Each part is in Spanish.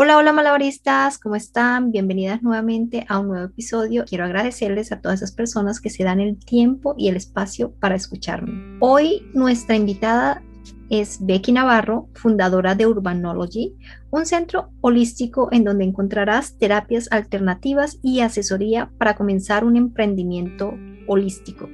Hola, hola malabaristas, ¿cómo están? Bienvenidas nuevamente a un nuevo episodio. Quiero agradecerles a todas esas personas que se dan el tiempo y el espacio para escucharme. Hoy nuestra invitada es Becky Navarro, fundadora de Urbanology, un centro holístico en donde encontrarás terapias alternativas y asesoría para comenzar un emprendimiento holístico.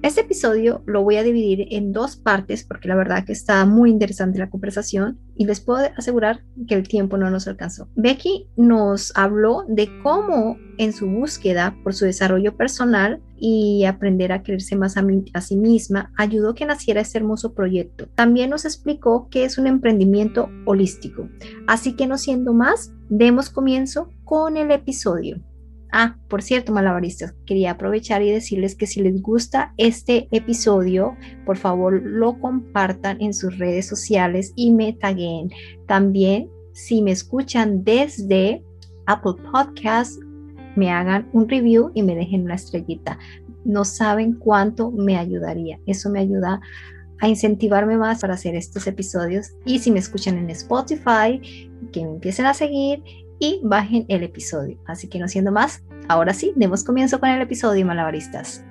Este episodio lo voy a dividir en dos partes porque la verdad que está muy interesante la conversación y les puedo asegurar que el tiempo no nos alcanzó. Becky nos habló de cómo en su búsqueda por su desarrollo personal y aprender a quererse más a, a sí misma ayudó que naciera este hermoso proyecto. También nos explicó que es un emprendimiento holístico. Así que no siendo más, demos comienzo con el episodio. Ah, por cierto, malabaristas, quería aprovechar y decirles que si les gusta este episodio, por favor lo compartan en sus redes sociales y me taguen. También, si me escuchan desde Apple Podcasts, me hagan un review y me dejen una estrellita. No saben cuánto me ayudaría. Eso me ayuda a incentivarme más para hacer estos episodios. Y si me escuchan en Spotify, que me empiecen a seguir y bajen el episodio. Así que no siendo más, ahora sí, demos comienzo con el episodio, malabaristas.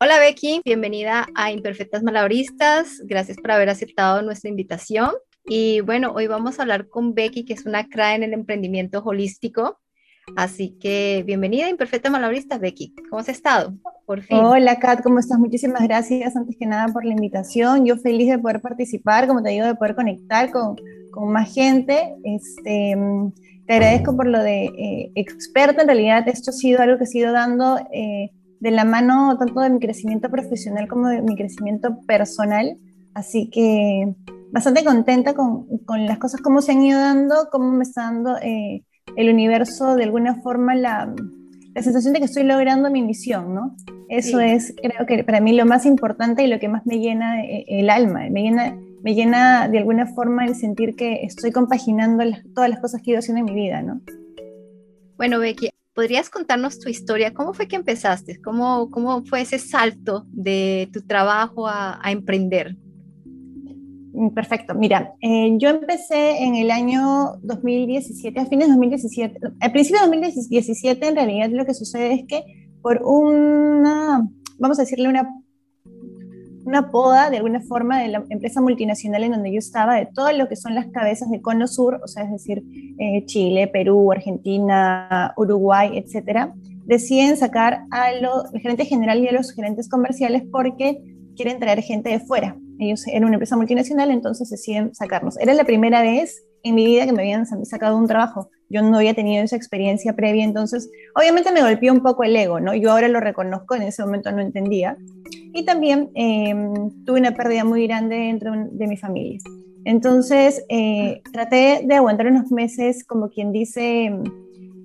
Hola Becky, bienvenida a Imperfectas Malabaristas. Gracias por haber aceptado nuestra invitación. Y bueno, hoy vamos a hablar con Becky, que es una cra en el emprendimiento holístico. Así que bienvenida, Imperfecta Malabarista, Becky. ¿Cómo has estado? Por fin. Hola, Kat, ¿cómo estás? Muchísimas gracias, antes que nada, por la invitación. Yo feliz de poder participar, como te digo, de poder conectar con, con más gente. Este, te agradezco por lo de eh, experta. En realidad, esto ha sido algo que he sido dando eh, de la mano tanto de mi crecimiento profesional como de mi crecimiento personal. Así que bastante contenta con, con las cosas, cómo se han ido dando, cómo me está dando... Eh, el universo de alguna forma la, la sensación de que estoy logrando mi misión, ¿no? Eso es, creo que para mí lo más importante y lo que más me llena eh, el alma, me llena, me llena de alguna forma el sentir que estoy compaginando todas las cosas que he ido haciendo en mi vida, ¿no? Bueno, Becky, ¿podrías contarnos tu historia? ¿Cómo fue que empezaste? ¿Cómo, cómo fue ese salto de tu trabajo a, a emprender? Perfecto. Mira, eh, yo empecé en el año 2017, a fines de 2017. Al principio de 2017, en realidad, lo que sucede es que por una, vamos a decirle una, una poda de alguna forma de la empresa multinacional en donde yo estaba, de todo lo que son las cabezas de Cono Sur, o sea, es decir, eh, Chile, Perú, Argentina, Uruguay, etcétera, deciden sacar a los gerentes general y a los gerentes comerciales porque quieren traer gente de fuera ellos eran una empresa multinacional, entonces deciden sacarnos. Era la primera vez en mi vida que me habían sacado un trabajo. Yo no había tenido esa experiencia previa, entonces obviamente me golpeó un poco el ego, ¿no? Yo ahora lo reconozco, en ese momento no entendía. Y también em, tuve una pérdida muy grande dentro de mi familia. Entonces eh, traté de aguantar unos meses, como quien dice,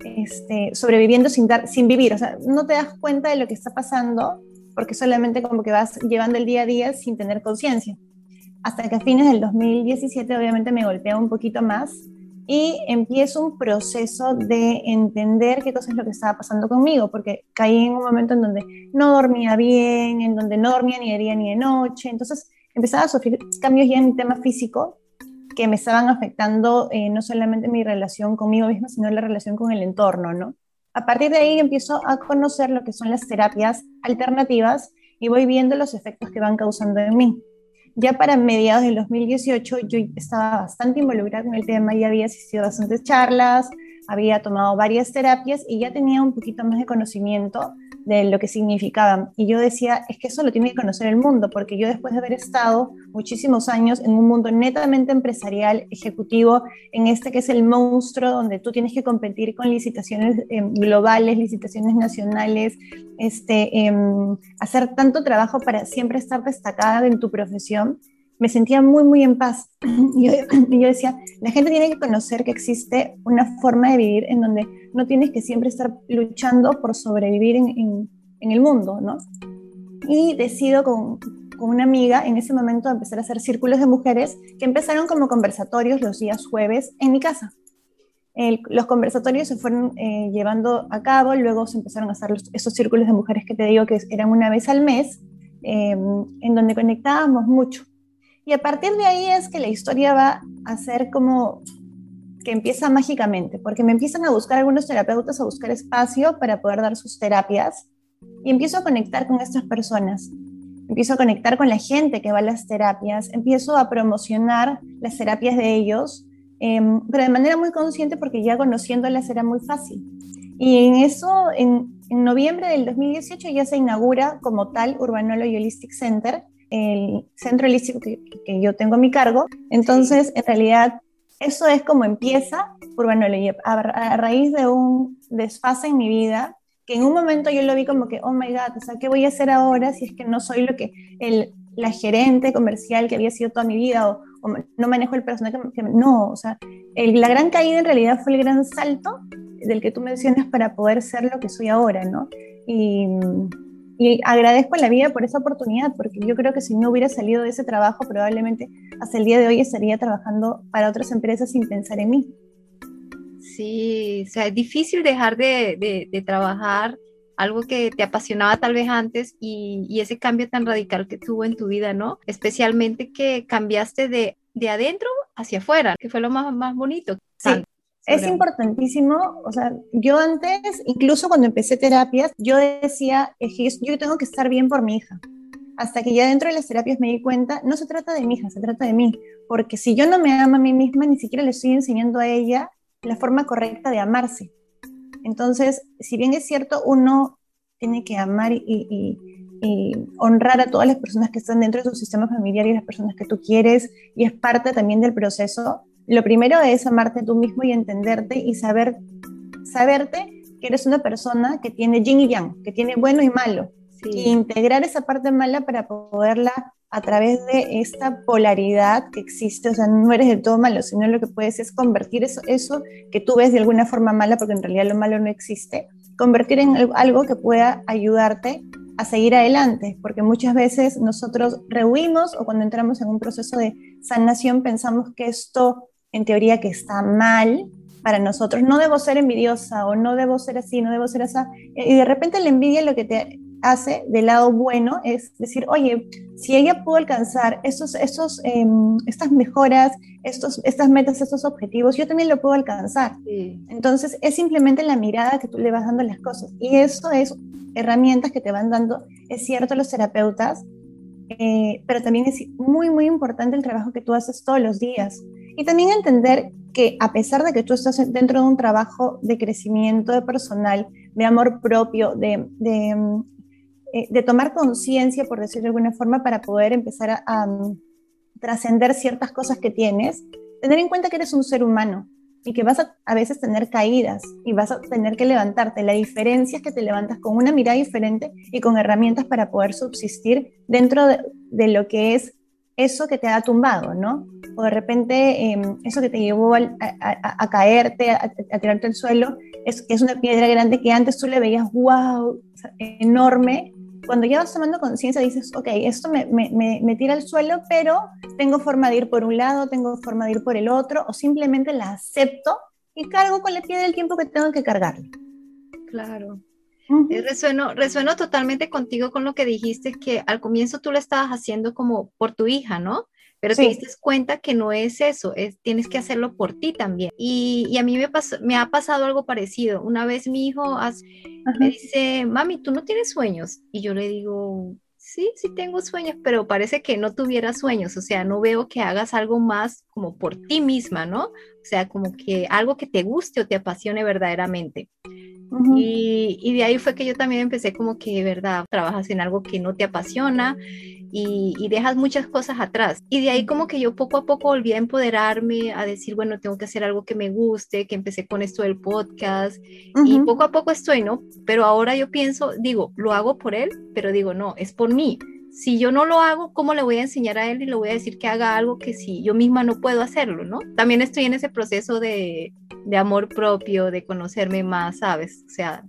este, sobreviviendo sin, dar, sin vivir. O sea, no te das cuenta de lo que está pasando porque solamente como que vas llevando el día a día sin tener conciencia. Hasta que a fines del 2017 obviamente me golpea un poquito más y empiezo un proceso de entender qué cosa es lo que estaba pasando conmigo, porque caí en un momento en donde no dormía bien, en donde no dormía ni de día ni de noche, entonces empezaba a sufrir cambios ya en mi tema físico que me estaban afectando eh, no solamente mi relación conmigo misma, sino la relación con el entorno, ¿no? A partir de ahí empiezo a conocer lo que son las terapias alternativas y voy viendo los efectos que van causando en mí. Ya para mediados del 2018 yo estaba bastante involucrada con el tema y había asistido a bastantes charlas, había tomado varias terapias y ya tenía un poquito más de conocimiento de lo que significaban. Y yo decía, es que eso lo tiene que conocer el mundo, porque yo después de haber estado muchísimos años en un mundo netamente empresarial, ejecutivo, en este que es el monstruo donde tú tienes que competir con licitaciones em, globales, licitaciones nacionales, este, em, hacer tanto trabajo para siempre estar destacada en tu profesión, me sentía muy, muy en paz. Y yo, yo, decía, la gente tiene que conocer que existe una forma de vivir en donde no tienes que siempre estar luchando por sobrevivir en, en, en el mundo, ¿no? Y decido con, con, una amiga en ese momento empezar a hacer círculos de mujeres que empezaron como conversatorios los días jueves en mi casa. El, los conversatorios se fueron eh, llevando a cabo, luego se empezaron a hacer los, esos círculos de mujeres que te digo que eran una vez al mes, eh, en donde conectábamos mucho Y a partir de ahí es que la historia va a ser como que empieza mágicamente, porque me empiezan a buscar algunos terapeutas, a buscar espacio para poder dar sus terapias y empiezo a conectar con estas personas. Empiezo a conectar con la gente que va a las terapias, empiezo a promocionar las terapias de ellos, em, pero de manera muy consciente porque ya conociéndolas era muy fácil. Y en eso, en, noviembre del 2018 ya se inaugura como tal Urbanology Holistic Center, el centro holístico que, que yo tengo a mi cargo. Entonces, en realidad, eso es como empieza Urbanology, a, a raíz de un desfase en mi vida, que en un momento yo lo vi como que, oh my God, o sea, ¿qué voy a hacer ahora si es que no soy lo que el, la gerente comercial que había sido toda mi vida o, no manejo el personal que, no, o sea, la gran caída en realidad fue el gran salto del que tú mencionas para poder ser lo que soy ahora, ¿no? Y, y agradezco a la vida por esa oportunidad, porque yo creo que si no hubiera salido de ese trabajo, probablemente hasta el día de hoy estaría trabajando para otras empresas sin pensar en mí. Sí, o sea, es difícil dejar de, de, trabajar algo que te apasionaba tal vez antes y, y, ese cambio tan radical que tuvo en tu vida, ¿no? Especialmente que cambiaste de, de adentro hacia afuera, que fue lo más, más bonito. Sí. Es importantísimo, o sea, yo antes, incluso cuando empecé terapias, yo decía, yo tengo que estar bien por mi hija. Hasta que ya dentro de las terapias me di cuenta, no se trata de mi hija, se trata de mí. Porque si yo no me amo a mí misma, ni siquiera le estoy enseñando a ella la forma correcta de amarse. Entonces, si bien es cierto, uno tiene que amar y, y honrar a todas las personas que están dentro de su sistema familiar y las personas que tú quieres, y es parte también del proceso, lo primero es amarte tú mismo y entenderte y saber, saberte que eres una persona que tiene yin y yang, que tiene bueno y malo. Y integrar esa parte mala para poderla a través de esta polaridad que existe, o sea, no eres de todo malo, sino lo que puedes es convertir eso, eso que tú ves de alguna forma mala, porque en realidad lo malo no existe, convertir en algo que pueda ayudarte a seguir adelante, porque muchas veces nosotros rehuimos o cuando entramos en un proceso de sanación pensamos que esto en teoría que está mal para nosotros. No debo ser envidiosa o no debo ser así, no debo ser así. Y de repente la envidia lo que te hace del lado bueno es decir, oye, si ella pudo alcanzar estos, estos, em, estas mejoras, estos, estas metas, estos objetivos, yo también lo puedo alcanzar. Entonces es simplemente la mirada que tú le vas dando a las cosas. Y eso es herramientas que te van dando, es cierto, los terapeutas, eh, pero también es muy, muy importante el trabajo que tú haces todos los días. Y también entender que a pesar de que tú estás dentro de un trabajo de crecimiento de personal, de amor propio, de, de, eh, tomar conciencia, por decirlo de alguna forma, para poder empezar a, mm, trascender ciertas cosas que tienes, tener en cuenta que eres un ser humano y que vas a, a veces tener caídas y vas a tener que levantarte. La diferencia es que te levantas con una mirada diferente y con herramientas para poder subsistir dentro de, de lo que es eso que te ha tumbado, ¿no? O de repente em, eso que te llevó a, caerte, a, tirarte al suelo, es, es una piedra grande que antes tú le veías, wow, enorme. Cuando ya vas tomando conciencia dices, ok, esto me, me, me, tira al suelo, pero tengo forma de ir por un lado, tengo forma de ir por el otro, o simplemente la acepto y cargo con la piedra el tiempo que tengo que cargar. Claro, resueno, resueno totalmente contigo con lo que dijiste, que al comienzo tú lo estabas haciendo como por tu hija, ¿no? Pero te diste cuenta que no es eso, es, tienes que hacerlo por ti también. Y, y a mí me, pasó, me ha pasado algo parecido. Una vez mi hijo me dice, mami, ¿tú no tienes sueños? Y yo le digo, sí, sí tengo sueños, pero parece que no tuviera sueños, o sea, no veo que hagas algo más como por ti misma, ¿no? O sea, como que algo que te guste o te apasione verdaderamente y, de ahí fue que yo también empecé como que, ¿verdad? Trabajas en algo que no te apasiona y, dejas muchas cosas atrás. Y de ahí como que yo poco a poco volví a empoderarme, a decir, bueno, tengo que hacer algo que me guste, que empecé con esto del podcast y poco a poco estoy, ¿no? Pero ahora yo pienso, digo, lo hago por él, pero digo, no, es por mí si yo no lo hago, ¿cómo le voy a enseñar a él y le voy a decir que haga algo que si yo misma no puedo hacerlo, ¿no? También estoy en ese proceso de, de amor propio, de conocerme más, ¿sabes? O sea,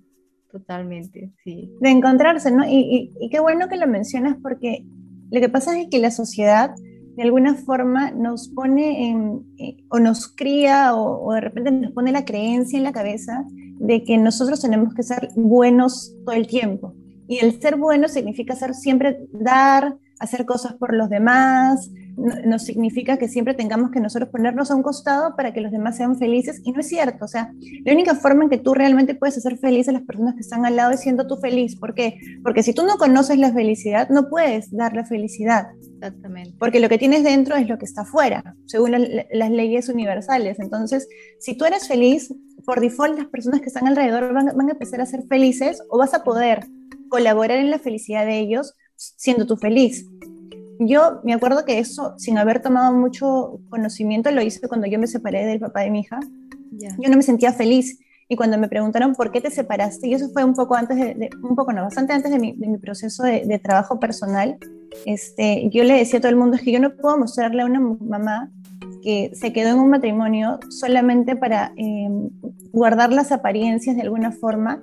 totalmente, sí. De encontrarse, ¿no? Y, y, qué bueno que lo mencionas porque lo que pasa es que la sociedad de alguna forma nos pone en, eh, o nos cría o, o, de repente nos pone la creencia en la cabeza de que nosotros tenemos que ser buenos todo el tiempo. Y el ser bueno significa ser siempre dar, hacer cosas por los demás, no, significa que siempre tengamos que nosotros ponernos a un costado para que los demás sean felices y no es cierto, o sea, la única forma en que tú realmente puedes hacer felices a las personas que están al lado es siendo tú feliz, ¿por qué? Porque si tú no conoces la felicidad, no puedes dar la felicidad. Exactamente. Porque lo que tienes dentro es lo que está afuera, según las leyes universales. Entonces, si tú eres feliz, por default las personas que están alrededor van, van a empezar a ser felices o vas a poder colaborar en la felicidad de ellos siendo tú feliz yo me acuerdo que eso, sin haber tomado mucho conocimiento, lo hice cuando yo me separé del papá de mi hija. Yo no me sentía feliz. Y cuando me preguntaron por qué te separaste, y eso fue un poco antes de, un poco no, bastante antes de mi, de mi proceso de, de, trabajo personal, este, yo le decía a todo el mundo, es que yo no puedo mostrarle a una mamá que se quedó en un matrimonio solamente para eh, guardar las apariencias de alguna forma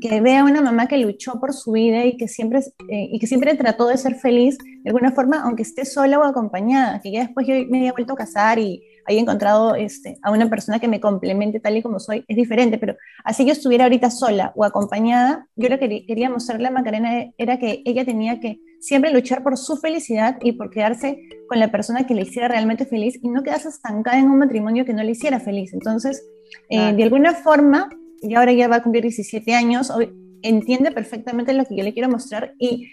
que vea una mamá que luchó por su vida y que, siempre, eh, y que siempre trató de ser feliz de alguna forma, aunque esté sola o acompañada, que ya después yo me haya vuelto a casar y haya encontrado este, a una persona que me complemente tal y como soy, es diferente, pero así yo estuviera ahorita sola o acompañada, yo lo que quería mostrarle a Macarena era que ella tenía que siempre luchar por su felicidad y por quedarse con la persona que le hiciera realmente feliz y no quedarse estancada en un matrimonio que no le hiciera feliz. Entonces, eh, de alguna forma, y ahora ya va a cumplir 17 años, entiende perfectamente lo que yo le quiero mostrar y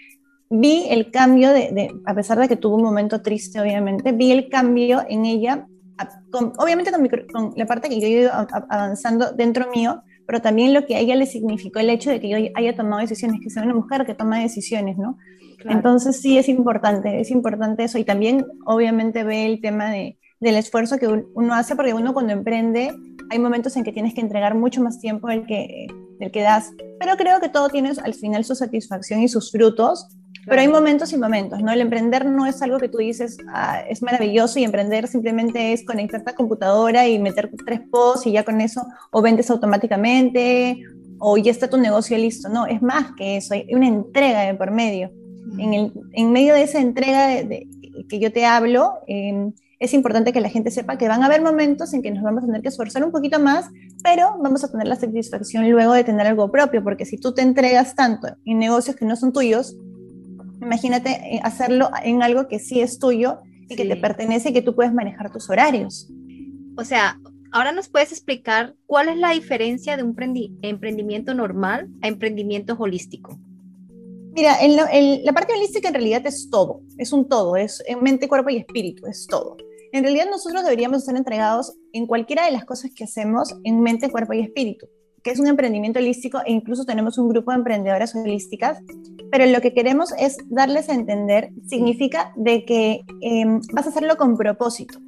vi el cambio de, a pesar de que tuvo un momento triste, obviamente, vi el cambio en ella, obviamente con, la parte que yo he ido avanzando dentro mío, pero también lo que a ella le significó el hecho de que yo haya tomado decisiones, que sea una mujer que toma decisiones, ¿no? Entonces sí es importante, es importante eso y también obviamente ve el tema de, del esfuerzo que uno hace, porque uno cuando emprende hay momentos en que tienes que entregar mucho más tiempo del que, del que das, pero creo que todo tiene al final su satisfacción y sus frutos, pero hay momentos y momentos, ¿no? El emprender no es algo que tú dices, ah, es maravilloso y emprender simplemente es conectarte a computadora y meter tres posts y ya con eso o vendes automáticamente o ya está tu negocio listo, no, es más que eso, hay una entrega de por medio. En, el, en medio de esa entrega de, que yo te hablo, eh, es importante que la gente sepa que van a haber momentos en que nos vamos a tener que esforzar un poquito más, pero vamos a tener la satisfacción luego de tener algo propio, porque si tú te entregas tanto en negocios que no son tuyos, imagínate eh, hacerlo en algo que sí es tuyo y que te pertenece y que tú puedes manejar tus horarios. O sea, ahora nos puedes explicar cuál es la diferencia de un emprendimiento normal a emprendimiento holístico. Mira, la parte holística en realidad es todo, es un todo, es mente, cuerpo y espíritu, es todo. En realidad nosotros deberíamos estar entregados en cualquiera de las cosas que hacemos en mente, cuerpo y espíritu, que es un emprendimiento holístico e incluso tenemos un grupo de emprendedoras holísticas, pero lo que queremos es darles a entender, significa de que em, vas a hacerlo con propósito.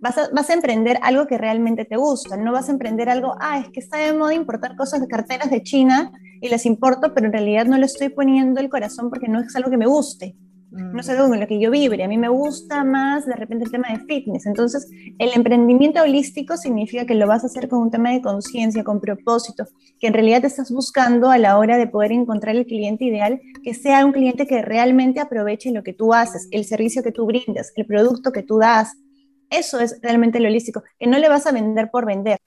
Vas a, vas a, emprender algo que realmente te gusta, no vas a emprender algo, ah, es que está de moda importar cosas de carteras de China y las importo, pero en realidad no le estoy poniendo el corazón porque no es algo que me guste no es algo con lo que yo vibre. A mí me gusta más de repente el tema de fitness. Entonces, el emprendimiento holístico significa que lo vas a hacer con un tema de conciencia, con propósito, que en realidad te estás buscando a la hora de poder encontrar el cliente ideal, que sea un cliente que realmente aproveche lo que tú haces, el servicio que tú brindas, el producto que tú das. Eso es realmente lo holístico, que no le vas a vender por vender.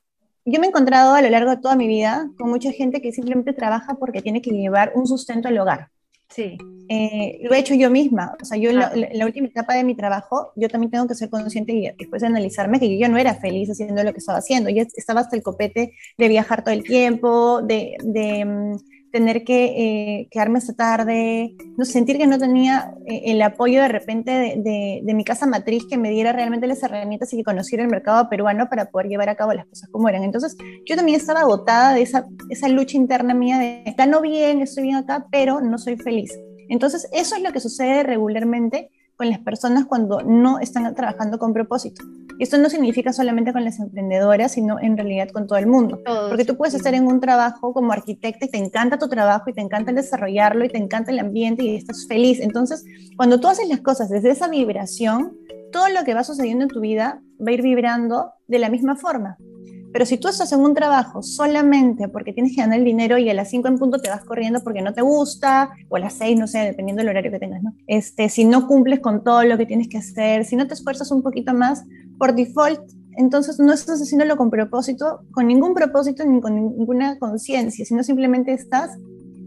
Yo me he encontrado a lo largo de toda mi vida con mucha gente que simplemente trabaja porque tiene que llevar un sustento al hogar Sí. Eh, lo he hecho yo misma. O sea, yo en la, última etapa de mi trabajo, yo también tengo que ser consciente y después de analizarme que yo ya no era feliz haciendo lo que estaba haciendo. Yo estaba hasta el copete de viajar todo el tiempo, de, de mm, tener que eh, quedarme hasta tarde, no sentir que no tenía eh, el apoyo de repente de, de, mi casa matriz que me diera realmente las herramientas y que conociera el mercado peruano para poder llevar a cabo las cosas como eran. Entonces, yo también estaba agotada de esa, esa lucha interna mía de, no bien, estoy bien acá, pero no soy feliz. Entonces, eso es lo que sucede regularmente con las personas cuando no están trabajando con propósito. Y esto no significa solamente con las emprendedoras, sino en realidad con todo el mundo. Porque tú puedes estar en un trabajo como arquitecta y te encanta tu trabajo y te encanta desarrollarlo y te encanta el ambiente y estás feliz. Entonces, cuando tú haces las cosas desde esa vibración, todo lo que va sucediendo en tu vida va a ir vibrando de la misma forma. Pero si tú estás en un trabajo solamente porque tienes que ganar el dinero y a las 5 en punto te vas corriendo porque no te gusta, o a las 6, no sé, dependiendo del horario que tengas. Este, si no cumples con todo lo que tienes que hacer, si no te esfuerzas un poquito más, por default, entonces no estás haciéndolo con propósito, con ningún propósito ni con ninguna conciencia, sino simplemente estás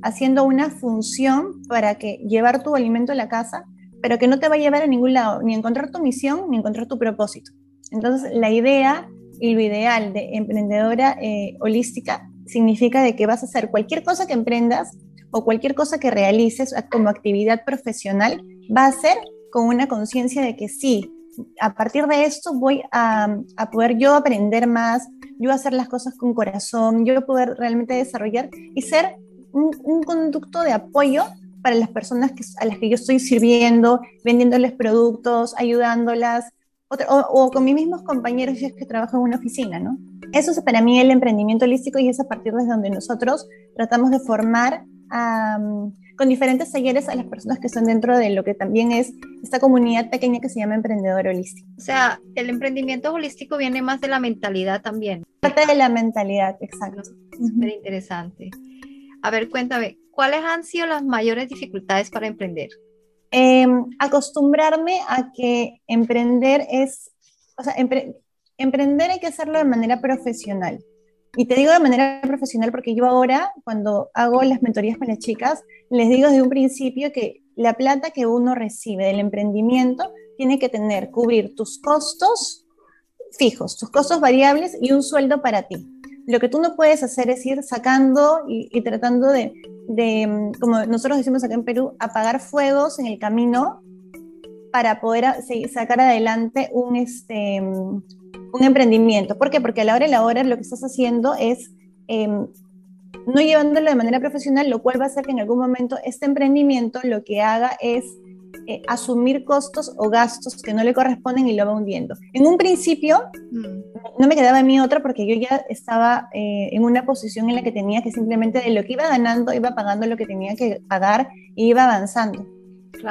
haciendo una función para que llevar tu alimento a la casa pero que no te va a llevar a ningún lado, ni encontrar tu misión, ni encontrar tu propósito. Entonces, la idea y lo ideal de emprendedora eh, holística significa de que vas a hacer cualquier cosa que emprendas o cualquier cosa que realices como actividad profesional, va a ser con una conciencia de que sí, a partir de esto voy a, poder yo aprender más, yo hacer las cosas con corazón, yo poder realmente desarrollar y ser un, conducto de apoyo para las personas que, a las que yo estoy sirviendo, vendiéndoles productos, ayudándolas, o, con mis mismos compañeros que trabajan en una oficina, ¿no? Eso es para mí el emprendimiento holístico y es a partir de donde nosotros tratamos de formar con diferentes talleres a las personas que están dentro de lo que también es esta comunidad pequeña que se llama Emprendedor Holístico. O sea, el emprendimiento holístico viene más de la mentalidad también. Parte de la mentalidad, exacto. Súper interesante. A ver, cuéntame, ¿cuáles han sido las mayores dificultades para emprender? Em, acostumbrarme a que emprender es, o sea, emprender hay que hacerlo de manera profesional. Y te digo de manera profesional porque yo ahora, cuando hago las mentorías con las chicas, les digo desde un principio que la plata que uno recibe del emprendimiento tiene que tener, cubrir tus costos fijos, tus costos variables y un sueldo para ti. Lo que tú no puedes hacer es ir sacando y, tratando de, de, como nosotros decimos acá en Perú, apagar fuegos en el camino para poder sacar adelante un, este, un emprendimiento. ¿Por qué? Porque a la hora de la hora lo que estás haciendo es em, no llevándolo de manera profesional, lo cual va a hacer que en algún momento este emprendimiento lo que haga es eh, asumir costos o gastos que no le corresponden y lo va hundiendo. En un principio mm. no me quedaba a mí otra porque yo ya estaba eh, en una posición en la que tenía que simplemente de lo que iba ganando iba pagando lo que tenía que pagar y iba avanzando.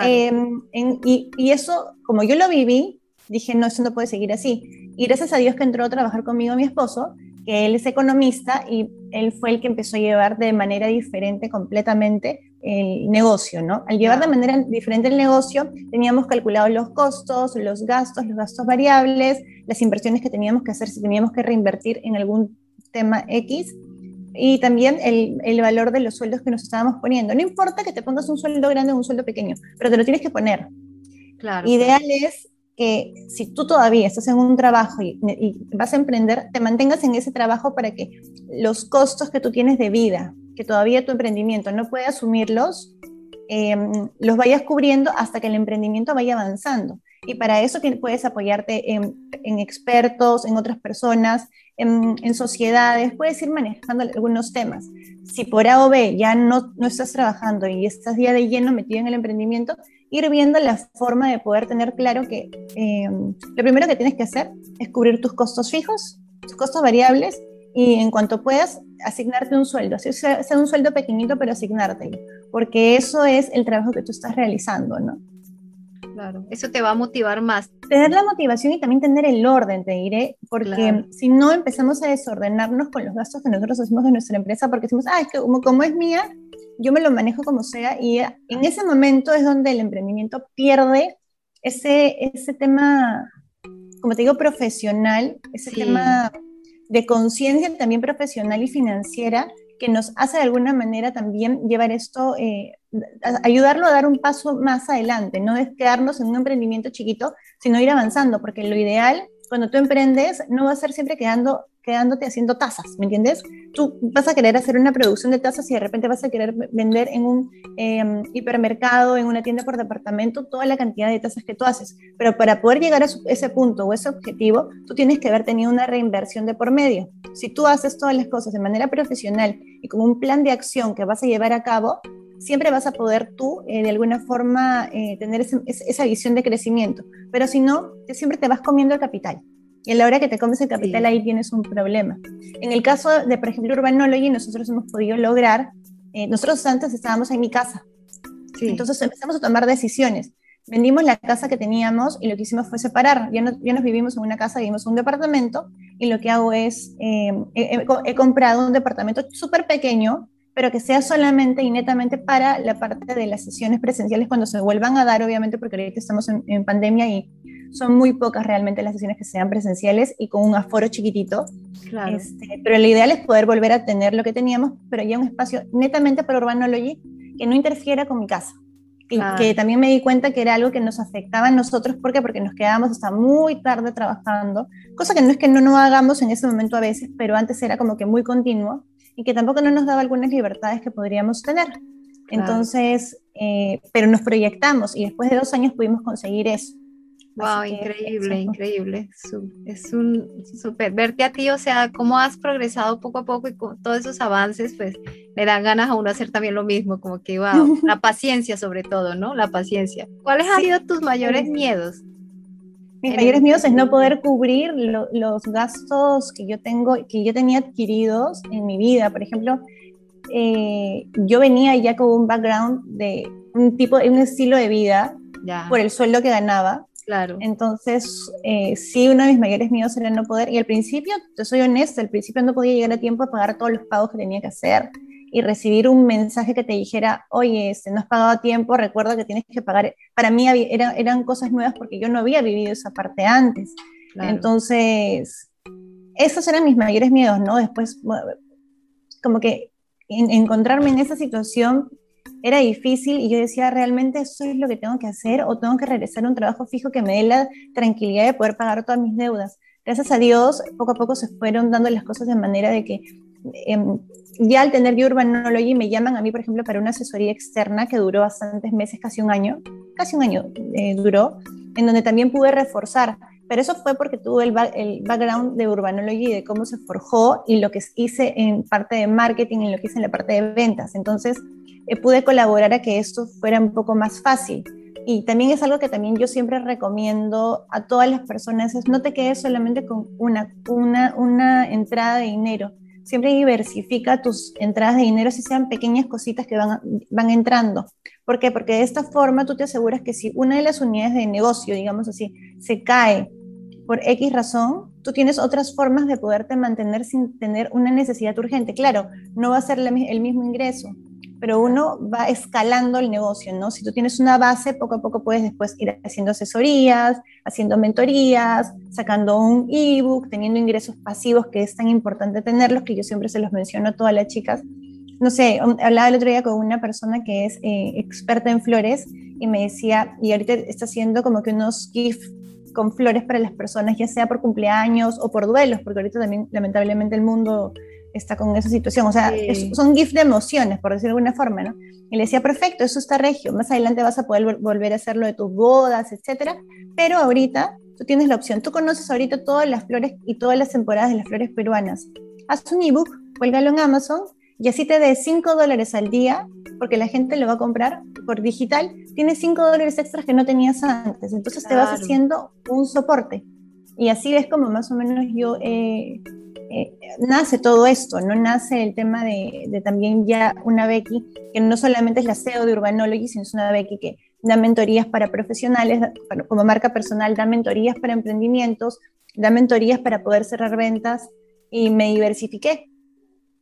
Em, y, y, eso, como yo lo viví, dije, no, eso no puede seguir así. Y gracias a Dios que entró a trabajar conmigo mi esposo, que él es economista y él fue el que empezó a llevar de manera diferente completamente el negocio, ¿no? Al llevar de manera diferente el negocio, teníamos calculado los costos, los gastos, los gastos variables, las inversiones que teníamos que hacer si teníamos que reinvertir en algún tema X y también el, el, valor de los sueldos que nos estábamos poniendo. No importa que te pongas un sueldo grande o un sueldo pequeño, pero te lo tienes que poner. Claro. Ideal es que si tú todavía estás en un trabajo y, vas a emprender, te mantengas en ese trabajo para que los costos que tú tienes de vida, que todavía tu emprendimiento no puede asumirlos, em, los vayas cubriendo hasta que el emprendimiento vaya avanzando. Y para eso puedes apoyarte en, expertos, en otras personas, en, sociedades, puedes ir manejando algunos temas. Si por A o B ya no, no estás trabajando y estás ya de lleno metido en el emprendimiento, ir viendo la forma de poder tener claro que eh, lo primero que tienes que hacer es cubrir tus costos fijos, tus costos variables y en cuanto puedas asignarte un sueldo, sea, sea un sueldo pequeñito pero asignártelo, porque eso es el trabajo que tú estás realizando, ¿no? Claro, eso te va a motivar más. Tener la motivación y también tener el orden, te diré, porque si no empezamos a desordenarnos con los gastos que nosotros hacemos de nuestra empresa, porque decimos, ah, es que como, como es mía, yo me lo manejo como sea y en ese momento es donde el emprendimiento pierde ese, ese tema, como te digo, profesional, ese tema de conciencia también profesional y financiera que nos hace de alguna manera también llevar esto, eh, ayudarlo a dar un paso más adelante, no es quedarnos en un emprendimiento chiquito, sino ir avanzando, porque lo ideal cuando tú emprendes no va a ser siempre quedando quedándote haciendo tazas, ¿me entiendes? Tú vas a querer hacer una producción de tazas y de repente vas a querer vender en un em, hipermercado, en una tienda por departamento, toda la cantidad de tazas que tú haces. Pero para poder llegar a ese punto o ese objetivo, tú tienes que haber tenido una reinversión de por medio. Si tú haces todas las cosas de manera profesional y con un plan de acción que vas a llevar a cabo, siempre vas a poder tú eh, de alguna forma eh, tener esa visión de crecimiento. Pero si no, siempre te vas comiendo el capital. Y a la hora que te comes el capital, ahí tienes un problema. En el caso de, por ejemplo, Urbanology, nosotros hemos podido lograr, eh, nosotros antes estábamos en mi casa, entonces empezamos a tomar decisiones. Vendimos la casa que teníamos y lo que hicimos fue separar. Ya, no, ya nos vivimos en una casa, vivimos en un departamento y lo que hago es, eh, he, he, comprado un departamento súper pequeño, pero que sea solamente y netamente para la parte de las sesiones presenciales cuando se vuelvan a dar, obviamente, porque ahorita estamos en, en pandemia y son muy pocas realmente las sesiones que sean presenciales y con un aforo chiquitito. Claro. Este, pero lo ideal es poder volver a tener lo que teníamos, pero ya un espacio netamente para Urbanology que no interfiera con mi casa, y que también me di cuenta que era algo que nos afectaba a nosotros, ¿por qué? Porque nos quedábamos hasta muy tarde trabajando, cosa que no es que no nos hagamos en ese momento a veces, pero antes era como que muy continuo y que tampoco no nos daba algunas libertades que podríamos tener. Entonces, eh, pero nos proyectamos y después de dos años pudimos conseguir eso. Wow, increíble, increíble. Es un súper verte a ti, o sea, cómo has progresado poco a poco y con todos esos avances, pues le dan ganas a uno hacer también lo mismo, como que, wow, la paciencia sobre todo, ¿no? La paciencia. ¿Cuáles han sido tus mayores miedos? Mis mayores miedos es no poder cubrir los gastos que yo tengo, que yo tenía adquiridos en mi vida. Por ejemplo, eh, yo venía ya con un background de un tipo, un estilo de vida por el sueldo que ganaba Claro. Entonces, eh, sí, uno de mis mayores miedos era no poder, y al principio, te soy honesta, al principio no podía llegar a tiempo a pagar todos los pagos que tenía que hacer y recibir un mensaje que te dijera, oye, este, no has pagado a tiempo, recuerda que tienes que pagar. Para mí eran cosas nuevas porque yo no había vivido esa parte antes. Entonces, esos eran mis mayores miedos, ¿no? Después, como que encontrarme en esa situación era difícil y yo decía, ¿realmente eso es lo que tengo que hacer o tengo que regresar a un trabajo fijo que me dé la tranquilidad de poder pagar todas mis deudas? Gracias a Dios, poco a poco se fueron dando las cosas de manera de que em, ya al tener Urbanology me llaman a mí, por ejemplo, para una asesoría externa que duró bastantes meses, casi un año, casi un año eh, duró, en donde también pude reforzar. Pero eso fue porque tuve el, el, background de Urbanology, de cómo se forjó y lo que hice en parte de marketing y lo que hice en la parte de ventas. Entonces, eh, pude colaborar a que esto fuera un poco más fácil. Y también es algo que también yo siempre recomiendo a todas las personas, es no te quedes solamente con una, una, una entrada de dinero. Siempre diversifica tus entradas de dinero, si sean pequeñas cositas que van, van entrando. ¿Por qué? Porque de esta forma tú te aseguras que si una de las unidades de negocio, digamos así, se cae por X razón, tú tienes otras formas de poderte mantener sin tener una necesidad urgente. Claro, no va a ser el mismo ingreso, pero uno va escalando el negocio, ¿no? Si tú tienes una base, poco a poco puedes después ir haciendo asesorías, haciendo mentorías, sacando un ebook, teniendo ingresos pasivos, que es tan importante tenerlos, que yo siempre se los menciono a todas las chicas. No sé, hablaba el otro día con una persona que es eh, experta en flores y me decía, y ahorita está haciendo como que unos gifts con flores para las personas, ya sea por cumpleaños o por duelos, porque ahorita también lamentablemente el mundo está con esa situación. O sea, son gifs de emociones, por decirlo de alguna forma, ¿no? Y le decía, perfecto, eso está regio. Más adelante vas a poder volver a hacerlo de tus bodas, etcétera. Pero ahorita tú tienes la opción. Tú conoces ahorita todas las flores y todas las temporadas de las flores peruanas. Haz un ebook, cuélgalo en Amazon y así te dé 5 dólares al día, porque la gente lo va a comprar por digital. Tienes 5 dólares extras que no tenías antes. Entonces te vas haciendo un soporte. Y así es como más o menos yo eh, eh, nace todo esto, ¿no? Nace el tema de, también ya una Becky, que no solamente es la CEO de Urbanology, sino es una Becky que da mentorías para profesionales, como marca personal, da mentorías para emprendimientos, da mentorías para poder cerrar ventas y me diversifiqué.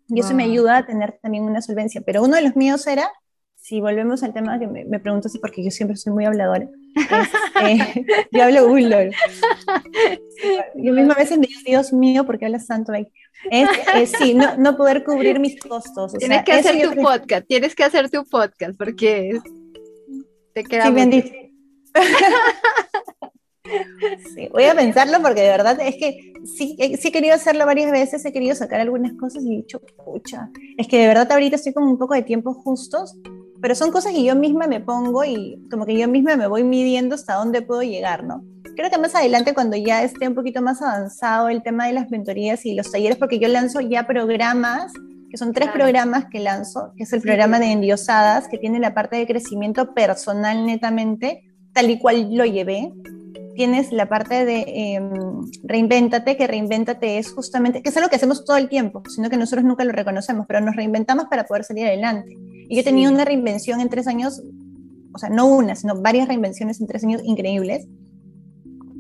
Y eso me ayuda a tener también una solvencia. Pero uno de los míos era si volvemos al tema que me, me preguntas, porque yo siempre soy muy habladora, este, yo hablo un Yo misma a veces me digo, Dios mío, ¿por qué hablas tanto ahí? Es, sí, no, no, poder cubrir mis costos. tienes que hacer tu podcast, tienes que hacer tu podcast, porque te queda sí, muy Sí, voy a pensarlo porque de verdad es que sí, sí he querido hacerlo varias veces, he querido sacar algunas cosas y he dicho, pucha, es que de verdad ahorita estoy con un poco de tiempos justos pero son cosas que yo misma me pongo y como que yo misma me voy midiendo hasta dónde puedo llegar, ¿no? Creo que más adelante, cuando ya esté un poquito más avanzado el tema de las mentorías y los talleres, porque yo lanzo ya programas, que son tres programas que lanzo, que es el programa de Endiosadas, que tiene la parte de crecimiento personal netamente, tal y cual lo llevé, tienes la parte de eh, reinvéntate, que reinvéntate es justamente, que es algo que hacemos todo el tiempo, sino que nosotros nunca lo reconocemos, pero nos reinventamos para poder salir adelante. Y yo he tenido una reinvención en tres años, o sea, no una, sino varias reinvenciones en tres años increíbles.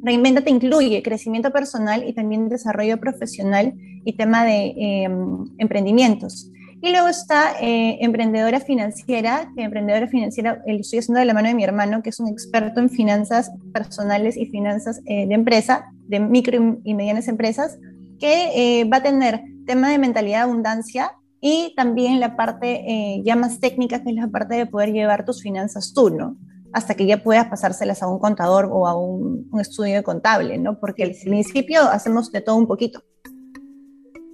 Reinvéntate incluye crecimiento personal y también desarrollo profesional y tema de em, emprendimientos. Y luego está eh, Emprendedora Financiera, que Emprendedora Financiera lo estoy haciendo de la mano de mi hermano, que es un experto en finanzas personales y finanzas eh, de empresa, de micro y medianas empresas, que eh, va a tener tema de mentalidad de abundancia y también la parte eh, ya más técnica, que es la parte de poder llevar tus finanzas tú, ¿no? Hasta que ya puedas pasárselas a un contador o a un, estudio contable, ¿no? Porque al principio hacemos de todo un poquito.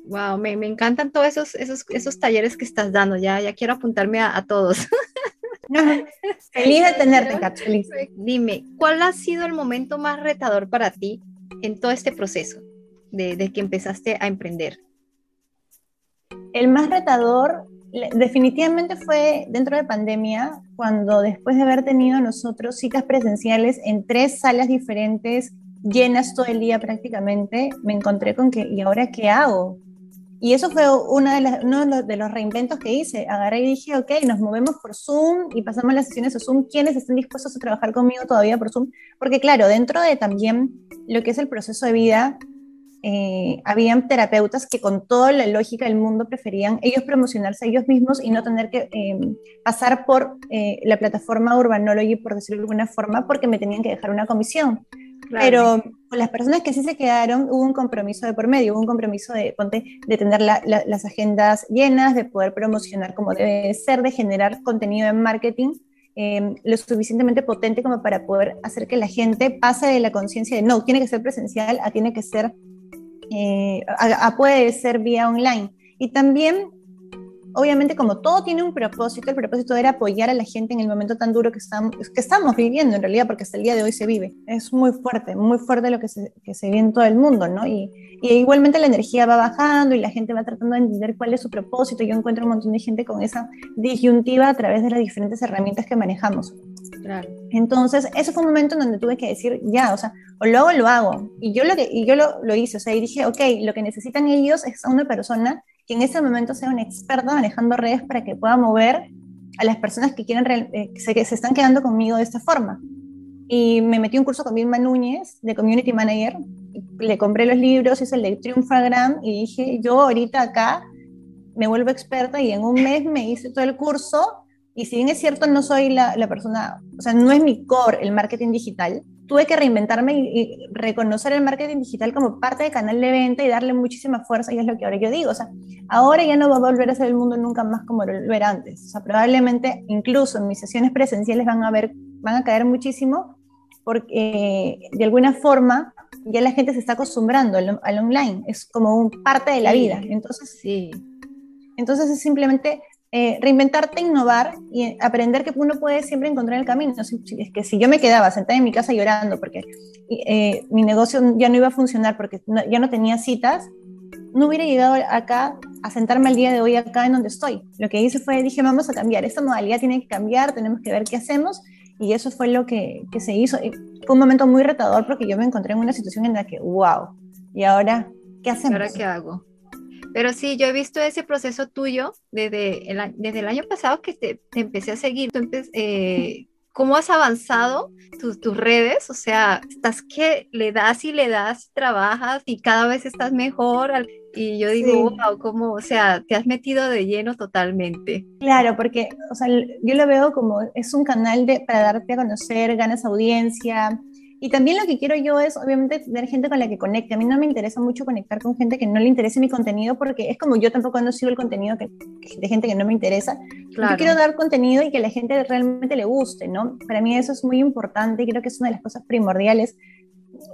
Wow, me, me, encantan todos esos, esos, esos talleres que estás dando. Ya, ya quiero apuntarme a, todos. feliz de tenerte, Kat, feliz. Dime, ¿cuál ha sido el momento más retador para ti en todo este proceso de, de que empezaste a emprender? El más retador definitivamente fue dentro de pandemia, cuando después de haber tenido nosotros citas presenciales en tres salas diferentes, llenas todo el día prácticamente, me encontré con que, ¿y ahora qué hago? Y eso fue una de uno de los reinventos que hice. Agarré y dije, ok, nos movemos por Zoom y pasamos las sesiones a Zoom. ¿Quiénes están dispuestos a trabajar conmigo todavía por Zoom? Porque claro, dentro de también lo que es el proceso de vida, eh, habían terapeutas que con toda la lógica del mundo preferían ellos promocionarse ellos mismos y no tener que eh, pasar por eh, la plataforma Urbanology, por decirlo de alguna forma, porque me tenían que dejar una comisión. Pero con las personas que sí se quedaron, hubo un compromiso de por medio, hubo un compromiso de, de tener las agendas llenas, de poder promocionar como debe ser, de generar contenido en marketing lo suficientemente potente como para poder hacer que la gente pase de la conciencia de no, tiene que ser presencial a tiene que ser eh, puede ser vía online. Y también, obviamente, como todo tiene un propósito, el propósito era apoyar a la gente en el momento tan duro que estamos, que estamos viviendo, en realidad, porque hasta el día de hoy se vive. Es muy fuerte, muy fuerte lo que se, que se vive en todo el mundo, ¿no? Y, y igualmente la energía va bajando y la gente va tratando de entender cuál es su propósito. Yo encuentro un montón de gente con esa disyuntiva a través de las diferentes herramientas que manejamos. Entonces, ese fue un momento en donde tuve que decir, ya, o sea, o lo hago lo hago. Y yo lo, que, y yo lo, lo hice, o sea, y dije, ok, lo que necesitan ellos es una persona que en ese momento sea una experta manejando redes para que pueda mover a las personas que quieren, eh, que, se, que se están quedando conmigo de esta forma. Y me metí un curso con Vilma Núñez de Community Manager, le compré los libros, hice el de Triumfagram y dije, yo ahorita acá me vuelvo experta y en un mes me hice todo el curso y si bien es cierto, no soy la, la, persona, o sea, no es mi core el marketing digital, tuve que reinventarme y, reconocer el marketing digital como parte del canal de venta y darle muchísima fuerza, y es lo que ahora yo digo, o sea, ahora ya no va a volver a ser el mundo nunca más como lo era antes, o sea, probablemente incluso en mis sesiones presenciales van a, ver, van a caer muchísimo porque de alguna forma ya la gente se está acostumbrando al, al online, es como un parte de la vida, entonces sí. Entonces es simplemente eh, reinventarte, innovar y aprender que uno puede siempre encontrar el camino. Es que si yo me quedaba sentada en mi casa llorando porque eh, mi negocio ya no iba a funcionar porque ya no tenía citas, no hubiera llegado acá a sentarme al día de hoy acá en donde estoy. Lo que hice fue, dije, vamos a cambiar, esta modalidad tiene que cambiar, tenemos que ver qué hacemos y eso fue lo que, que se hizo. Y fue un momento muy retador porque yo me encontré en una situación en la que, wow, ¿y ahora qué hacemos? ¿Ahora qué hago? Pero sí, yo he visto ese proceso tuyo desde el, desde el año pasado que te, empecé a seguir. Tú eh, ¿Cómo has avanzado tus, tus redes? O sea, estás que le das y le das, trabajas y cada vez estás mejor. Y yo digo, wow, ¿cómo? O sea, te has metido de lleno totalmente. Claro, porque, o sea, yo lo veo como es un canal de, para darte a conocer, ganas audiencia, y también lo que quiero yo es, obviamente, tener gente con la que conecte. A mí no me interesa mucho conectar con gente que no le interese mi contenido, porque es como yo tampoco no sigo el contenido que, de gente que no me interesa. Yo quiero dar contenido y que la gente realmente le guste, ¿no? Para mí eso es muy importante y creo que es una de las cosas primordiales.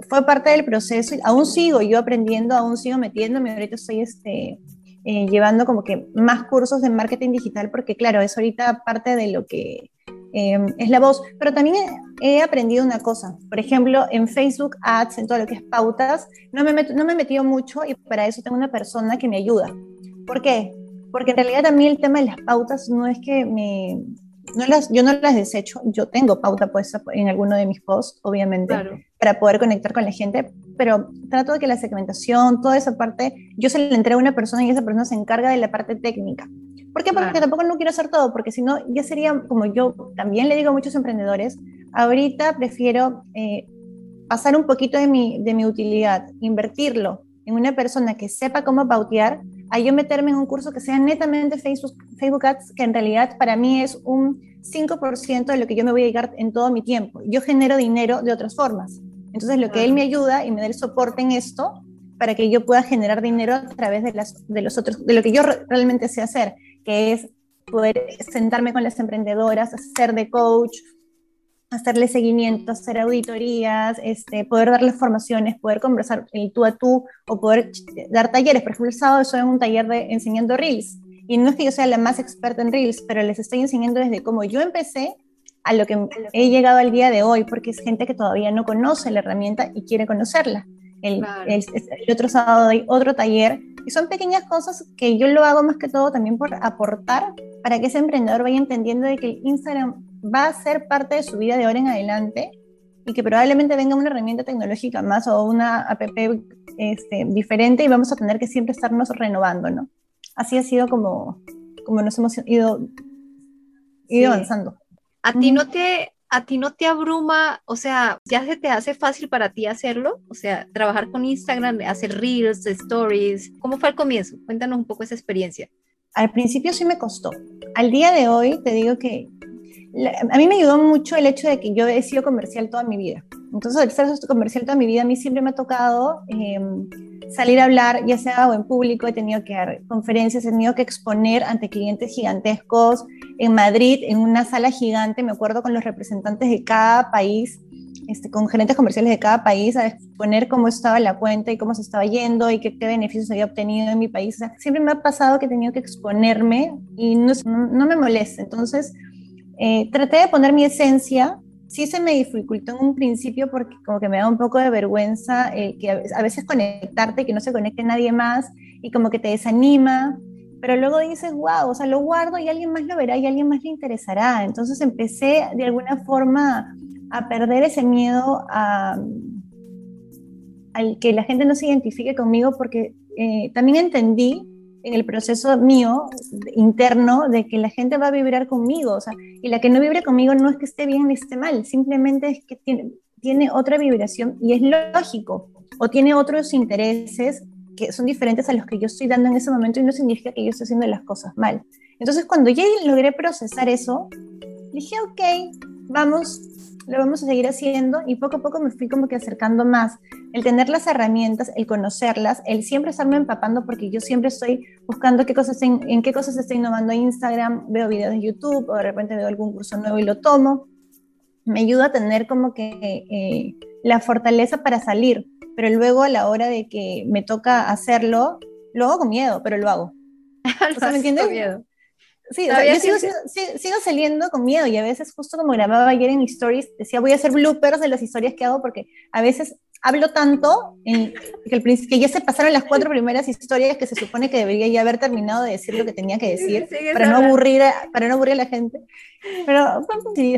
Fue parte del proceso y aún sigo yo aprendiendo, aún sigo metiéndome. Ahorita estoy este, eh, llevando como que más cursos de marketing digital, porque claro, es ahorita parte de lo que Em, es la voz. Pero también he, aprendido una cosa. Por ejemplo, en Facebook Ads, en todo lo que es pautas, no me, no me he metido mucho y para eso tengo una persona que me ayuda. ¿Por qué? Porque en realidad también el tema de las pautas no es que me... No las, yo no las desecho, yo tengo pauta puesta en alguno de mis posts, obviamente, para poder conectar con la gente, pero trato de que la segmentación, toda esa parte, yo se la entrego a una persona y esa persona se encarga de la parte técnica. ¿Por qué? Porque tampoco no quiero hacer todo, porque si no, ya sería como yo también le digo a muchos emprendedores, ahorita prefiero eh, pasar un poquito de mi, de mi utilidad, invertirlo en una persona que sepa cómo pautear, a yo meterme en un curso que sea netamente Facebook, Facebook Ads, que en realidad para mí es un 5% de lo que yo me voy a dedicar en todo mi tiempo. Yo genero dinero de otras formas. Entonces, lo que él me ayuda y me da el soporte en esto, para que yo pueda generar dinero a través de, las, de los otros, de lo que yo realmente sé hacer, que es poder sentarme con las emprendedoras, hacer de coach, hacerle seguimiento, hacer auditorías, este, poder darles formaciones, poder conversar el tú a tú o poder dar talleres. Por ejemplo, el sábado estoy en un taller de enseñando Reels. Y no es que yo sea la más experta en Reels, pero les estoy enseñando desde cómo yo empecé a lo que he llegado al día de hoy, porque es gente que todavía no conoce la herramienta y quiere conocerla. El, el, otro sábado hay otro taller y son pequeñas cosas que yo lo hago más que todo también por aportar para que ese emprendedor vaya entendiendo de que el Instagram va a ser parte de su vida de ahora en adelante y que probablemente venga una herramienta tecnológica más o una app este, diferente y vamos a tener que siempre estarnos renovando, ¿no? Así ha sido como, como nos hemos ido, ido avanzando. ¿A ti no te a ti no te abruma, o sea, ya se te hace fácil para ti hacerlo, o sea, trabajar con Instagram, hacer reels, stories, ¿cómo fue al comienzo? Cuéntanos un poco esa experiencia. Al principio sí me costó. Al día de hoy te digo que a mí me ayudó mucho el hecho de que yo he sido comercial toda mi vida. Entonces, al ser comercial toda mi vida, a mí siempre me ha tocado em, salir a hablar, ya sea o en público, he tenido que dar conferencias, he tenido que exponer ante clientes gigantescos en Madrid, en una sala gigante, me acuerdo con los representantes de cada país, este, con gerentes comerciales de cada país, a exponer cómo estaba la cuenta y cómo se estaba yendo y qué, beneficios había obtenido en mi país. siempre me ha pasado que he tenido que exponerme y no, no me molesta. Entonces, eh, traté de poner mi esencia, sí se me dificultó en un principio porque como que me da un poco de vergüenza eh, que a veces conectarte que no se conecte nadie más y como que te desanima, pero luego dices, wow, o sea, lo guardo y alguien más lo verá y alguien más le interesará. Entonces empecé de alguna forma a perder ese miedo a, al que la gente no se identifique conmigo porque eh, también entendí en el proceso mío interno de que la gente va a vibrar conmigo, o sea, y la que no vibre conmigo no es que esté bien ni esté mal, simplemente es que tiene, otra vibración y es lógico, o tiene otros intereses que son diferentes a los que yo estoy dando en ese momento y no significa que yo esté haciendo las cosas mal. Entonces, cuando ya logré procesar eso, dije, ok, vamos, lo vamos a seguir haciendo y poco a poco me fui como que acercando más. El tener las herramientas, el conocerlas, el siempre estarme empapando porque yo siempre estoy buscando qué cosas en, qué cosas estoy innovando Instagram, veo videos de YouTube o de repente veo algún curso nuevo y lo tomo. Me ayuda a tener como que eh, la fortaleza para salir, pero luego a la hora de que me toca hacerlo, lo hago con miedo, pero lo hago. ¿Me entiendes? Miedo. Sí, yo sigo, saliendo con miedo y a veces justo como grababa ayer en stories, decía voy a hacer bloopers de las historias que hago porque a veces hablo tanto que, el, que ya se pasaron las cuatro primeras historias que se supone que debería ya haber terminado de decir lo que tenía que decir para no, aburrir a, para no aburrir a la gente. Pero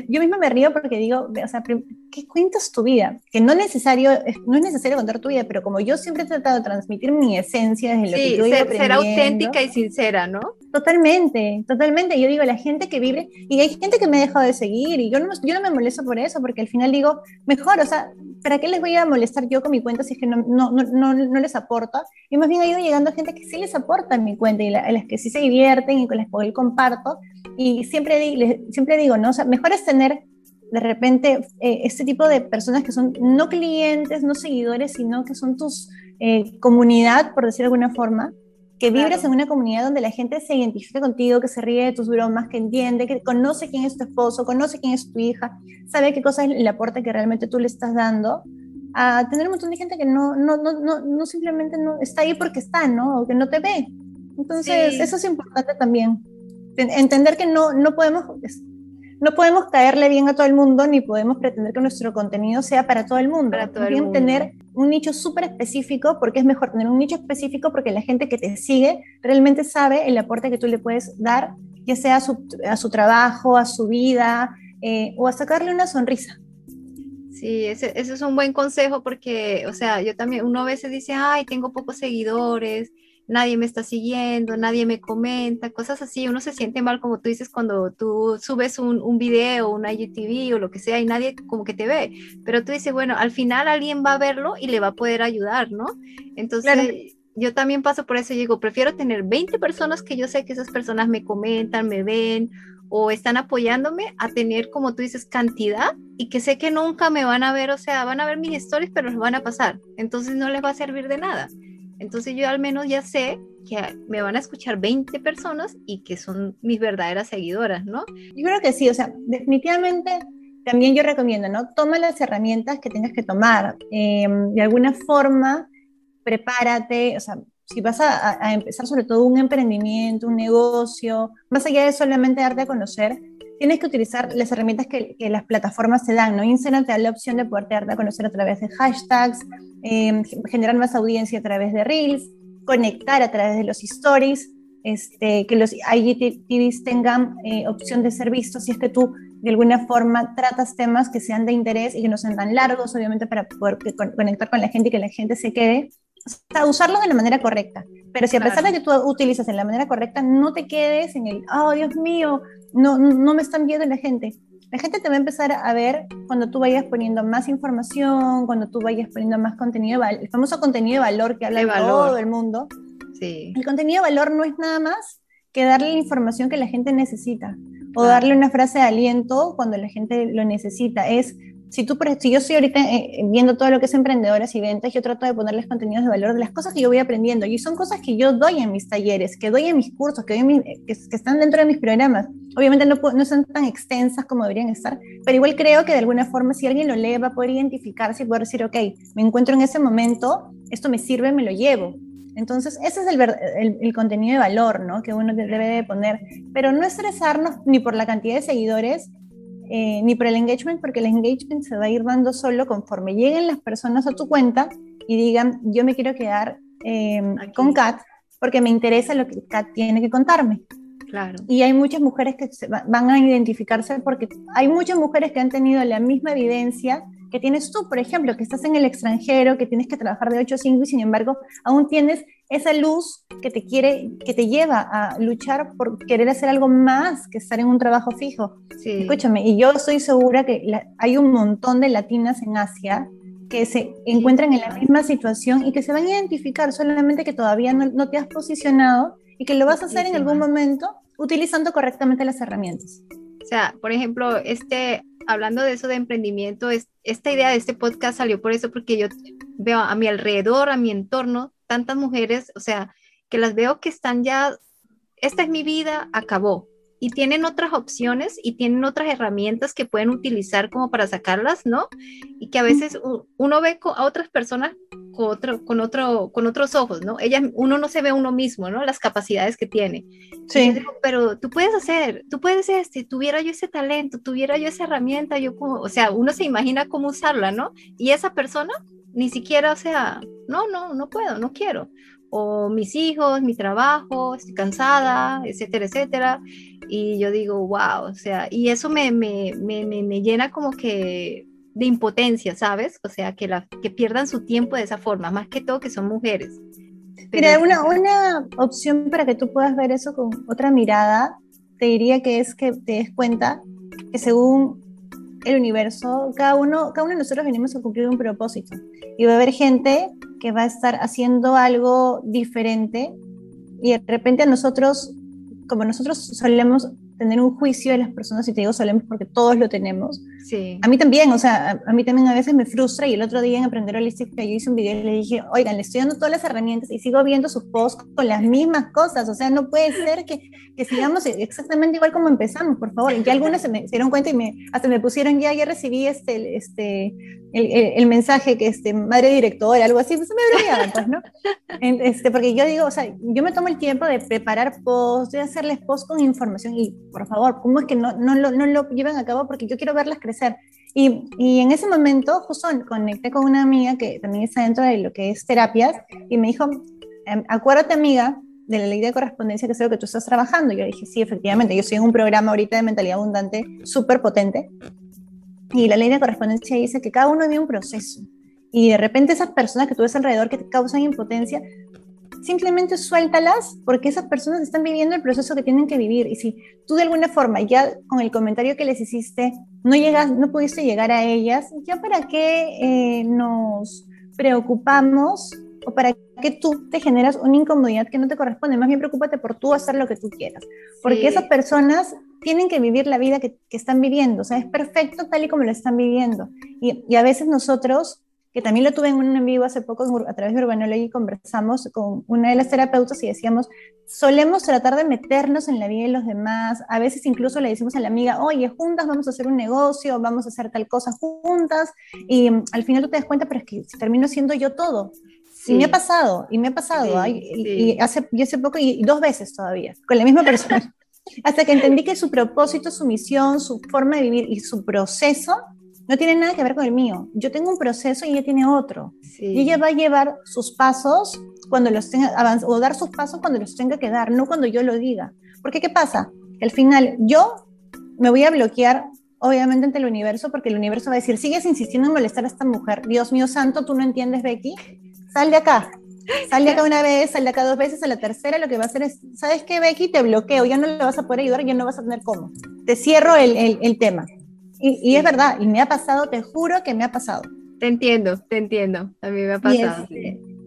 yo misma me río porque digo, o sea, ¿qué cuentas tu vida? Que no, necesario, no es necesario contar tu vida, pero como yo siempre he tratado de transmitir mi esencia desde lo que yo ser, ser auténtica y sincera, ¿no? Totalmente, totalmente. Yo digo, la gente que vive, y hay gente que me ha dejado de seguir, y yo no, yo no me molesto por eso, porque al final digo, mejor, o sea, ¿para qué les voy a molestar yo con mi cuenta si es que no, no, no, no les aporta? Y más bien ha ido llegando gente que sí les aporta en mi cuenta, y a las que sí se divierten y con las que comparto, y siempre, siempre digo, ¿no? O sea, mejor es tener de repente eh, este tipo de personas que son no clientes, no seguidores, sino que son tus eh, comunidad, por decir de alguna forma, que vibres en una comunidad donde la gente se identifica contigo, que se ríe de tus bromas, que entiende, que conoce quién es tu esposo, conoce quién es tu hija, sabe qué cosa es el aporte que realmente tú le estás dando, a tener un montón de gente que no, no, no, no, no simplemente no está ahí porque está, ¿no? O que no te ve. Entonces, eso es importante también. Entender que no, no podemos no podemos caerle bien a todo el mundo ni podemos pretender que nuestro contenido sea para todo el mundo. Para todo el mundo. tener un nicho súper específico, porque es mejor tener un nicho específico porque la gente que te sigue realmente sabe el aporte que tú le puedes dar, ya sea a su, a su trabajo, a su vida eh, o a sacarle una sonrisa. Sí, ese, ese, es un buen consejo porque, o sea, yo también, uno a veces dice, ay, tengo pocos seguidores, nadie me está siguiendo, nadie me comenta, cosas así. Uno se siente mal, como tú dices, cuando tú subes un, un video, una IGTV o lo que sea y nadie como que te ve. Pero tú dices, bueno, al final alguien va a verlo y le va a poder ayudar, ¿no? Entonces, yo también paso por eso y digo, prefiero tener 20 personas que yo sé que esas personas me comentan, me ven o están apoyándome a tener, como tú dices, cantidad y que sé que nunca me van a ver, o sea, van a ver mis stories, pero los van a pasar. Entonces no les va a servir de nada. Entonces yo al menos ya sé que me van a escuchar 20 personas y que son mis verdaderas seguidoras, ¿no? Yo creo que sí, o sea, definitivamente también yo recomiendo, ¿no? Toma las herramientas que tengas que tomar. Em, de alguna forma, prepárate, o sea, si vas a, a, empezar sobre todo un emprendimiento, un negocio, más allá de solamente darte a conocer, tienes que utilizar las herramientas que, las plataformas te dan, ¿no? Instagram te da la opción de poderte darte a conocer a través de hashtags, eh, generar más audiencia a través de Reels, conectar a través de los stories, este, que los IGTVs tengan eh, opción de ser vistos si es que tú de alguna forma tratas temas que sean de interés y que no sean tan largos, obviamente para poder conectar con la gente y que la gente se quede. Sea, usarlos de la manera correcta. Pero si a pesar de que tú utilizas en la manera correcta, no te quedes en el, oh Dios mío, no, no me están viendo la gente. La gente te va a empezar a ver cuando tú vayas poniendo más información, cuando tú vayas poniendo más contenido, el famoso contenido de valor que habla de todo el mundo. Sí. El contenido de valor no es nada más que darle la información que la gente necesita o darle una frase de aliento cuando la gente lo necesita. Es si tú, si yo estoy ahorita eh, viendo todo lo que es emprendedoras y ventas, yo trato de ponerles contenidos de valor de las cosas que yo voy aprendiendo y son cosas que yo doy en mis talleres, que doy en mis cursos, que, doy que, están dentro de mis programas. Obviamente no, no son tan extensas como deberían estar, pero igual creo que de alguna forma si alguien lo lee va a poder identificarse y poder decir, ok, me encuentro en ese momento, esto me sirve, me lo llevo. Entonces, ese es el, el, el, contenido de valor ¿no? que uno debe de poner, pero no estresarnos ni por la cantidad de seguidores, eh, ni por el engagement, porque el engagement se va a ir dando solo conforme lleguen las personas a tu cuenta y digan, yo me quiero quedar eh, con Kat porque me interesa lo que Kat tiene que contarme. Claro. Y hay muchas mujeres que se van a identificarse porque hay muchas mujeres que han tenido la misma evidencia que tienes tú, por ejemplo, que estás en el extranjero, que tienes que trabajar de 8 a 5 y sin embargo aún tienes esa luz que te quiere, que te lleva a luchar por querer hacer algo más que estar en un trabajo fijo. Sí. Escúchame, y yo estoy segura que la, hay un montón de latinas en Asia que se encuentran en la misma situación y que se van a identificar, solamente que todavía no, no te has posicionado y que lo vas a hacer en algún momento utilizando correctamente las herramientas. O sea, por ejemplo, este, hablando de eso de emprendimiento, es, esta idea de este podcast salió por eso, porque yo veo a mi alrededor, a mi entorno, tantas mujeres, o sea, que las veo que están ya, esta es mi vida, acabó. Y tienen otras opciones y tienen otras herramientas que pueden utilizar como para sacarlas, ¿no? Y que a veces uno ve a otras personas con, otro, con, otro, con otros ojos, ¿no? Ella, uno no se ve a uno mismo, ¿no? Las capacidades que tiene. Sí. Digo, pero tú puedes hacer, tú puedes este, tuviera yo ese talento, tuviera yo esa herramienta, yo como, o sea, uno se imagina cómo usarla, ¿no? Y esa persona ni siquiera, o sea, no, no, no puedo, no quiero. O mis hijos, mi trabajo, estoy cansada, etcétera, etcétera. Y yo digo, wow, o sea, y eso me, me, me, me llena como que de impotencia, ¿sabes? O sea, que, la, que pierdan su tiempo de esa forma, más que todo que son mujeres. Pero... Mira, una, una opción para que tú puedas ver eso con otra mirada, te diría que es que te des cuenta que según el universo, cada uno, cada uno de nosotros venimos a cumplir un propósito. Y va a haber gente que va a estar haciendo algo diferente y de repente a nosotros, como nosotros solemos tener un juicio de las personas, y te digo solemos porque todos lo tenemos. Sí. A mí también, o sea, a, mí también a veces me frustra y el otro día en Aprender Holística yo hice un video y le dije, oigan, le estoy dando todas las herramientas y sigo viendo sus posts con las mismas cosas, o sea, no puede ser que, que sigamos exactamente igual como empezamos, por favor. Y que algunas se, me, se dieron cuenta y me, hasta me pusieron ya, ya recibí este, este, el, el, el, mensaje que este, madre directora, algo así, pues me bromeaban, pues, ¿no? Este, porque yo digo, o sea, yo me tomo el tiempo de preparar posts, de hacerles posts con información y, por favor, ¿cómo es que no, no, lo, no lo llevan a cabo? Porque yo quiero verlas crecer. Y, y, en ese momento, justo conecté con una amiga que también está dentro de lo que es terapias y me dijo, em, acuérdate amiga de la ley de correspondencia que es lo que tú estás trabajando. Yo dije, sí, efectivamente, yo estoy en un programa ahorita de mentalidad abundante súper potente y la ley de correspondencia dice que cada uno vive un proceso. Y de repente esas personas que tú ves alrededor que te causan impotencia, simplemente suéltalas porque esas personas están viviendo el proceso que tienen que vivir. Y si tú de alguna forma ya con el comentario que les hiciste no, llegas, no pudiste llegar a ellas, ya para qué eh, nos preocupamos o para qué tú te generas una incomodidad que no te corresponde. Más bien preocúpate por tú hacer lo que tú quieras. Porque sí. esas personas tienen que vivir la vida que, que, están viviendo. O sea, es perfecto tal y como lo están viviendo. Y, y a veces nosotros que también lo tuve en un en vivo hace poco a través de Urbanology y conversamos con una de las terapeutas y decíamos, solemos tratar de meternos en la vida de los demás, a veces incluso le decimos a la amiga, oye, juntas vamos a hacer un negocio, vamos a hacer tal cosa juntas, y mm, al final tú te das cuenta, pero es que termino siendo yo todo. Y me ha pasado, y me ha pasado, Y, hace, y hace poco, y, dos veces todavía, con la misma persona. Hasta que entendí que su propósito, su misión, su forma de vivir y su proceso no tiene nada que ver con el mío. Yo tengo un proceso y ella tiene otro. Y ella va a llevar sus pasos cuando los tenga, o dar sus pasos cuando los tenga que dar, no cuando yo lo diga. Porque ¿qué pasa? al final yo me voy a bloquear, obviamente, ante el universo, porque el universo va a decir, sigues insistiendo en molestar a esta mujer. Dios mío santo, tú no entiendes, Becky. Sal de acá. Sal de acá una vez, sal de acá dos veces, a la tercera lo que va a hacer es, ¿sabes qué, Becky? Te bloqueo, ya no le vas a poder ayudar, ya no vas a tener cómo. Te cierro el, el, el tema. Y, es verdad, y me ha pasado, te juro que me ha pasado. Te entiendo, te entiendo, a mí me ha pasado.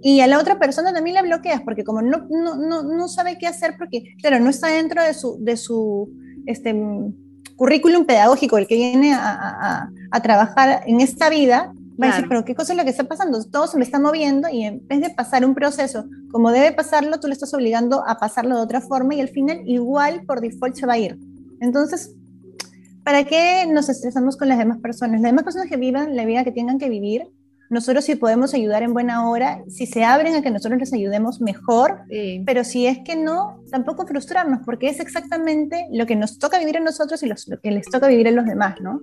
Y, a la otra persona también la bloqueas, porque como no, no, no, no, sabe qué hacer, porque, claro, no está dentro de su, de su este, currículum pedagógico, el que viene a, a, a trabajar en esta vida, va a decir, pero ¿qué cosa es lo que está pasando? Todo se me está moviendo y en vez de pasar un proceso como debe pasarlo, tú le estás obligando a pasarlo de otra forma y al final igual por default se va a ir. Entonces, ¿para qué nos estresamos con las demás personas? Las demás personas que vivan la vida que tengan que vivir, nosotros sí podemos ayudar en buena hora, si se abren a que nosotros les ayudemos mejor, pero si es que no, tampoco frustrarnos, porque es exactamente lo que nos toca vivir a nosotros y lo que les toca vivir a los demás, ¿no?